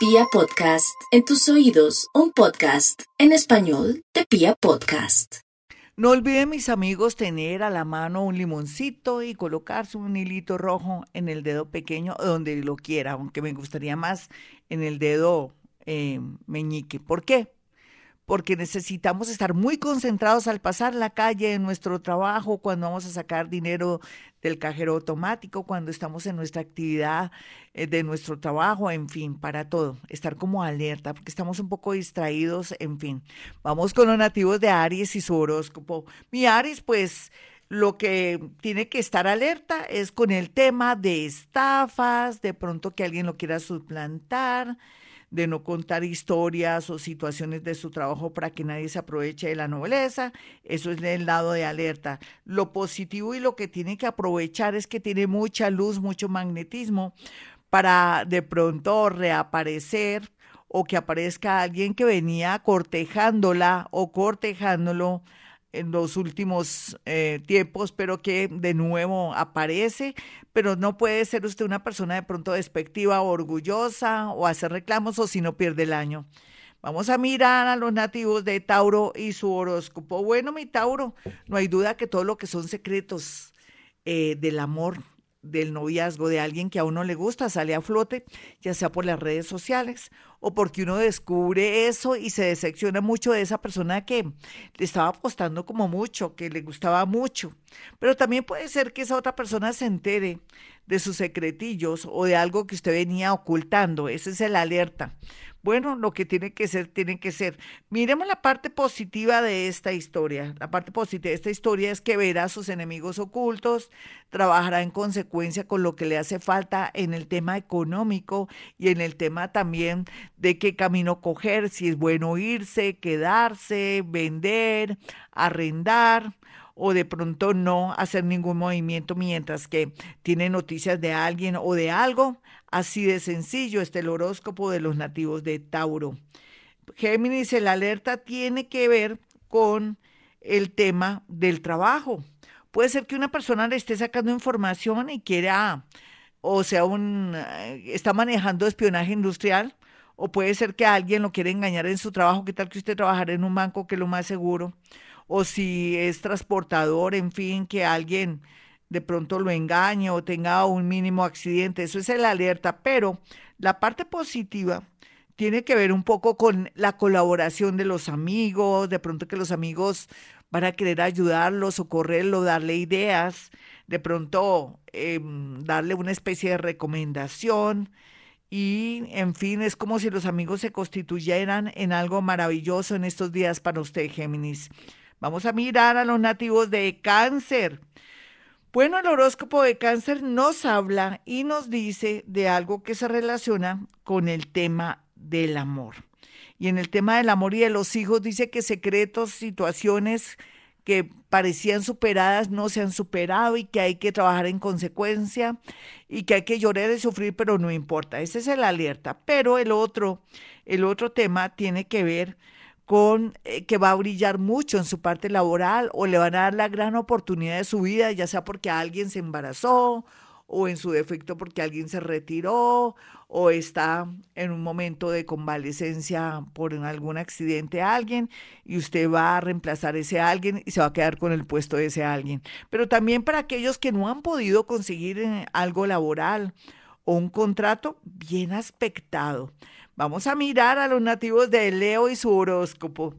Pia Podcast, en tus oídos, un podcast en español de Pia Podcast. No olviden, mis amigos, tener a la mano un limoncito y colocarse un hilito rojo en el dedo pequeño, donde lo quiera, aunque me gustaría más en el dedo eh, meñique. ¿Por qué? Porque necesitamos estar muy concentrados al pasar la calle en nuestro trabajo, cuando vamos a sacar dinero del cajero automático, cuando estamos en nuestra actividad eh, de nuestro trabajo, en fin, para todo, estar como alerta, porque estamos un poco distraídos, en fin. Vamos con los nativos de Aries y su horóscopo. Mi Aries, pues lo que tiene que estar alerta es con el tema de estafas, de pronto que alguien lo quiera suplantar de no contar historias o situaciones de su trabajo para que nadie se aproveche de la nobleza. Eso es el lado de alerta. Lo positivo y lo que tiene que aprovechar es que tiene mucha luz, mucho magnetismo para de pronto reaparecer o que aparezca alguien que venía cortejándola o cortejándolo en los últimos eh, tiempos, pero que de nuevo aparece, pero no puede ser usted una persona de pronto despectiva o orgullosa o hacer reclamos o si no pierde el año. Vamos a mirar a los nativos de Tauro y su horóscopo. Bueno, mi Tauro, no hay duda que todo lo que son secretos eh, del amor, del noviazgo de alguien que a uno le gusta sale a flote, ya sea por las redes sociales o porque uno descubre eso y se decepciona mucho de esa persona que le estaba apostando como mucho, que le gustaba mucho. Pero también puede ser que esa otra persona se entere de sus secretillos o de algo que usted venía ocultando. Ese es el alerta. Bueno, lo que tiene que ser, tiene que ser. Miremos la parte positiva de esta historia. La parte positiva de esta historia es que verá a sus enemigos ocultos, trabajará en consecuencia con lo que le hace falta en el tema económico y en el tema también de qué camino coger, si es bueno irse, quedarse, vender, arrendar o de pronto no hacer ningún movimiento mientras que tiene noticias de alguien o de algo. Así de sencillo está el horóscopo de los nativos de Tauro. Géminis, el alerta tiene que ver con el tema del trabajo. Puede ser que una persona le esté sacando información y quiera, o sea, un, eh, está manejando espionaje industrial, o puede ser que alguien lo quiera engañar en su trabajo. ¿Qué tal que usted trabajara en un banco, que es lo más seguro? O si es transportador, en fin, que alguien de pronto lo engañe o tenga un mínimo accidente. Eso es el alerta, pero la parte positiva tiene que ver un poco con la colaboración de los amigos, de pronto que los amigos van a querer ayudarlo, socorrerlo, darle ideas, de pronto em, darle una especie de recomendación. Y, en fin, es como si los amigos se constituyeran en algo maravilloso en estos días para usted, Géminis. Vamos a mirar a los nativos de cáncer. Bueno, el horóscopo de cáncer nos habla y nos dice de algo que se relaciona con el tema del amor. Y en el tema del amor y de los hijos dice que secretos, situaciones que parecían superadas no se han superado y que hay que trabajar en consecuencia y que hay que llorar y sufrir, pero no importa. Ese es el alerta. Pero el otro, el otro tema tiene que ver con eh, que va a brillar mucho en su parte laboral o le van a dar la gran oportunidad de su vida, ya sea porque alguien se embarazó o en su defecto porque alguien se retiró o está en un momento de convalecencia por algún accidente a alguien y usted va a reemplazar ese alguien y se va a quedar con el puesto de ese alguien. Pero también para aquellos que no han podido conseguir eh, algo laboral un contrato bien aspectado. Vamos a mirar a los nativos de Leo y su horóscopo.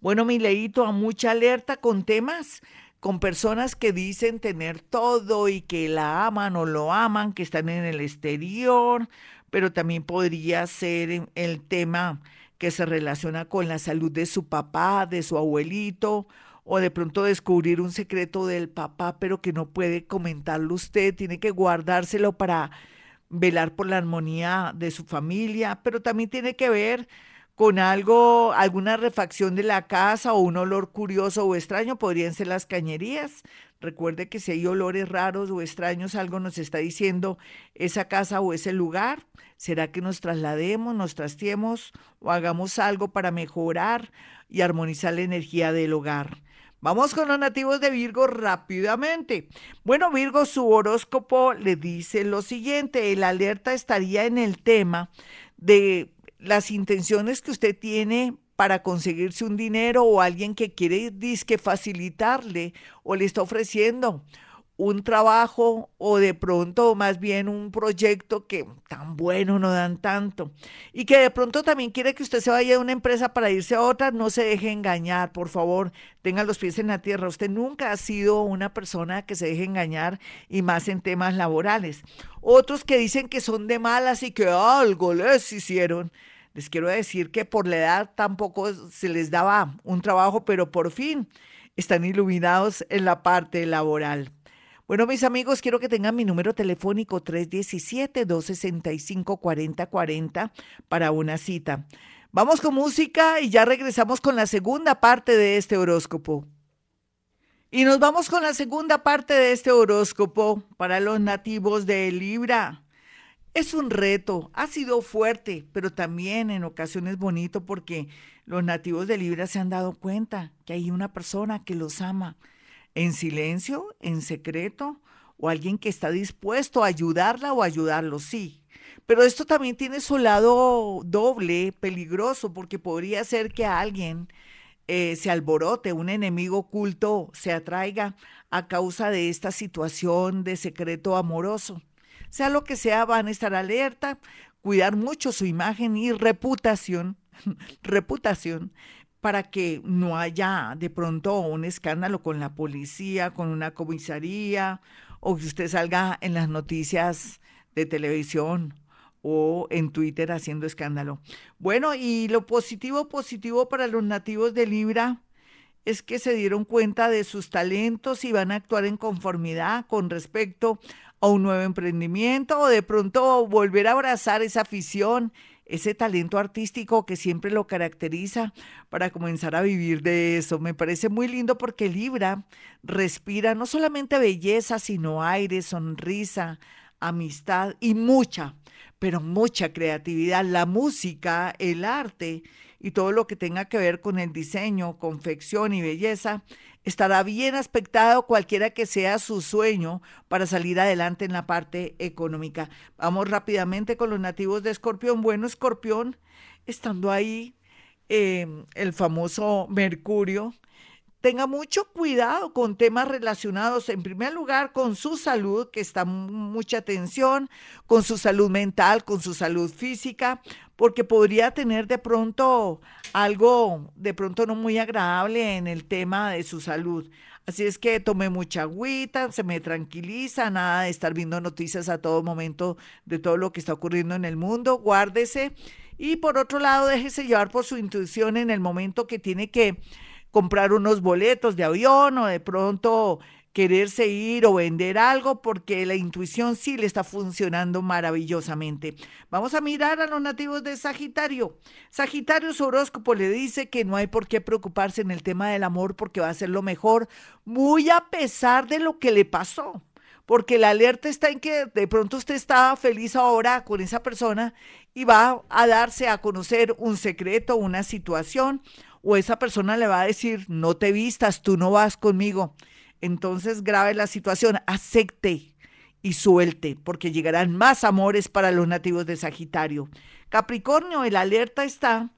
Bueno, mi leíto, a mucha alerta con temas, con personas que dicen tener todo y que la aman o lo aman, que están en el exterior, pero también podría ser el tema que se relaciona con la salud de su papá, de su abuelito, o de pronto descubrir un secreto del papá, pero que no puede comentarlo usted, tiene que guardárselo para velar por la armonía de su familia, pero también tiene que ver con algo, alguna refacción de la casa o un olor curioso o extraño, podrían ser las cañerías. Recuerde que si hay olores raros o extraños, algo nos está diciendo esa casa o ese lugar. ¿Será que nos traslademos, nos trastiemos o hagamos algo para mejorar y armonizar la energía del hogar? Vamos con los nativos de Virgo rápidamente. Bueno, Virgo, su horóscopo le dice lo siguiente, el alerta estaría en el tema de las intenciones que usted tiene para conseguirse un dinero o alguien que quiere disque facilitarle o le está ofreciendo un trabajo o de pronto más bien un proyecto que tan bueno no dan tanto y que de pronto también quiere que usted se vaya de una empresa para irse a otra, no se deje engañar, por favor, tenga los pies en la tierra. Usted nunca ha sido una persona que se deje engañar y más en temas laborales. Otros que dicen que son de malas y que algo les hicieron. Les quiero decir que por la edad tampoco se les daba un trabajo, pero por fin están iluminados en la parte laboral. Bueno, mis amigos, quiero que tengan mi número telefónico 317-265-4040 para una cita. Vamos con música y ya regresamos con la segunda parte de este horóscopo. Y nos vamos con la segunda parte de este horóscopo para los nativos de Libra. Es un reto, ha sido fuerte, pero también en ocasiones bonito porque los nativos de Libra se han dado cuenta que hay una persona que los ama en silencio, en secreto, o alguien que está dispuesto a ayudarla o ayudarlo, sí. Pero esto también tiene su lado doble, peligroso, porque podría ser que alguien eh, se alborote, un enemigo oculto se atraiga a causa de esta situación de secreto amoroso. Sea lo que sea, van a estar alerta, cuidar mucho su imagen y reputación, reputación, para que no haya de pronto un escándalo con la policía, con una comisaría, o que usted salga en las noticias de televisión o en Twitter haciendo escándalo. Bueno, y lo positivo, positivo para los nativos de Libra es que se dieron cuenta de sus talentos y van a actuar en conformidad con respecto a un nuevo emprendimiento o de pronto volver a abrazar esa afición ese talento artístico que siempre lo caracteriza para comenzar a vivir de eso. Me parece muy lindo porque Libra respira no solamente belleza, sino aire, sonrisa, amistad y mucha, pero mucha creatividad. La música, el arte y todo lo que tenga que ver con el diseño, confección y belleza estará bien aspectado cualquiera que sea su sueño para salir adelante en la parte económica. Vamos rápidamente con los nativos de Escorpión. Bueno, Escorpión, estando ahí em, el famoso Mercurio, tenga mucho cuidado con temas relacionados, en primer lugar, con su salud, que está mucha atención, con su salud mental, con su salud física, porque podría tener de pronto algo, de pronto no muy agradable en el tema de su salud. Así es que tome mucha agüita, se me tranquiliza, nada de estar viendo noticias a todo momento de todo lo que está ocurriendo en el mundo, guárdese. Y por otro lado, déjese llevar por su intuición en el momento que tiene que comprar unos boletos de avión o de pronto quererse ir o vender algo porque la intuición sí le está funcionando maravillosamente. Vamos a mirar a los nativos de Sagitario. Sagitario su horóscopo le dice que no hay por qué preocuparse en el tema del amor porque va a ser lo mejor, muy a pesar de lo que le pasó. Porque la alerta está en que de pronto usted está feliz ahora con esa persona y va a darse a conocer un secreto, una situación, o esa persona le va a decir, no te vistas, tú no vas conmigo entonces grave la situación, acepte y suelte, porque llegarán más amores para los nativos de Sagitario. Capricornio, el alerta está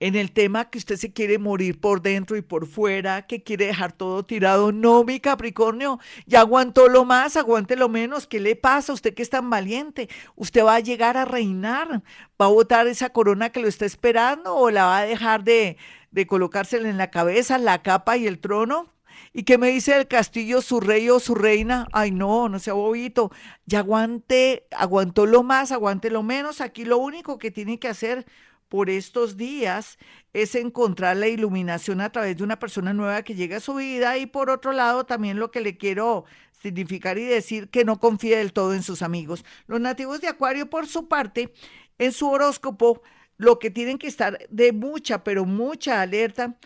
en el tema que usted se quiere morir por dentro y por fuera, que quiere dejar todo tirado. No, mi Capricornio, ya aguantó lo más, aguante lo menos. ¿Qué le pasa? Usted que es tan valiente, usted va a llegar a reinar, va a botar esa corona que lo está esperando o la va a dejar de, de colocársela en la cabeza, la capa y el trono. ¿Y qué me dice el castillo, su rey o su reina? Ay, no, no sea bobito. Ya aguante, aguantó lo más, aguante lo menos. Aquí lo único que tiene que hacer por estos días es encontrar la iluminación a través de una persona nueva que llega a su vida y por otro lado también lo que le quiero significar y decir que no confíe del todo en sus amigos. Los nativos de Acuario, por su parte, en su horóscopo, lo que tienen que estar de mucha, pero mucha alerta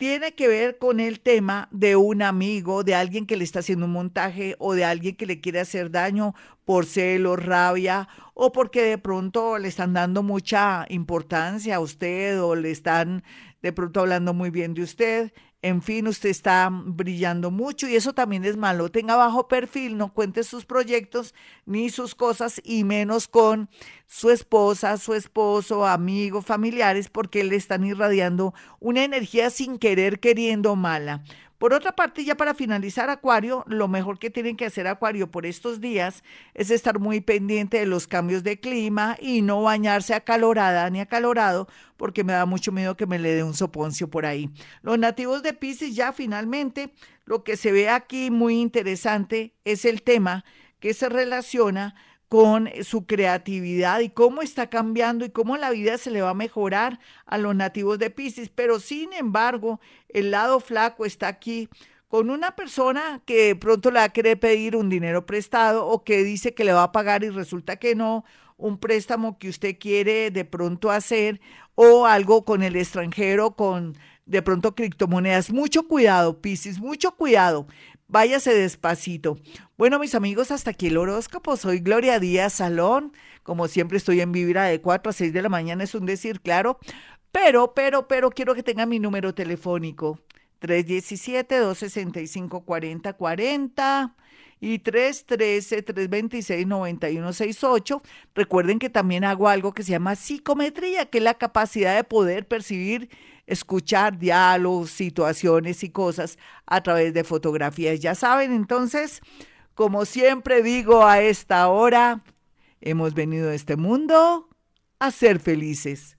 tiene que ver con el tema de un amigo, de alguien que le está haciendo un montaje o de alguien que le quiere hacer daño por celo, rabia o porque de pronto le están dando mucha importancia a usted o le están de pronto hablando muy bien de usted. En fin, usted está brillando mucho y eso también es malo. Tenga bajo perfil, no cuente sus proyectos ni sus cosas y menos con su esposa, su esposo, amigos, familiares, porque le están irradiando una energía sin querer, queriendo mala. Por otra parte, ya para finalizar Acuario, lo mejor que tienen que hacer Acuario por estos días es estar muy pendiente de los cambios de clima y no bañarse acalorada ni acalorado, porque me da mucho miedo que me le dé un soponcio por ahí. Los nativos de Pisces ya finalmente, lo que se ve aquí muy interesante es el tema que se relaciona con su creatividad y cómo está cambiando y cómo la vida se le va a mejorar a los nativos de Pisces. Pero sin embargo, el lado flaco está aquí con una persona que pronto le va a querer pedir un dinero prestado o que dice que le va a pagar y resulta que no, un préstamo que usted quiere de pronto hacer o algo con el extranjero, con de pronto criptomonedas. Mucho cuidado, Pisces, mucho cuidado. Váyase despacito. Bueno, mis amigos, hasta aquí el horóscopo. Soy Gloria Díaz Salón. Como siempre estoy en Vibra de 4 a 6 de la mañana, es un decir, claro. Pero, pero, pero quiero que tenga mi número telefónico. 317-265-4040 y 313-326-9168. Recuerden que también hago algo que se llama psicometría, que es la capacidad de poder percibir escuchar diálogos, situaciones y cosas a través de fotografías. Ya saben, entonces, como siempre digo a esta hora, hemos venido a este mundo a ser felices.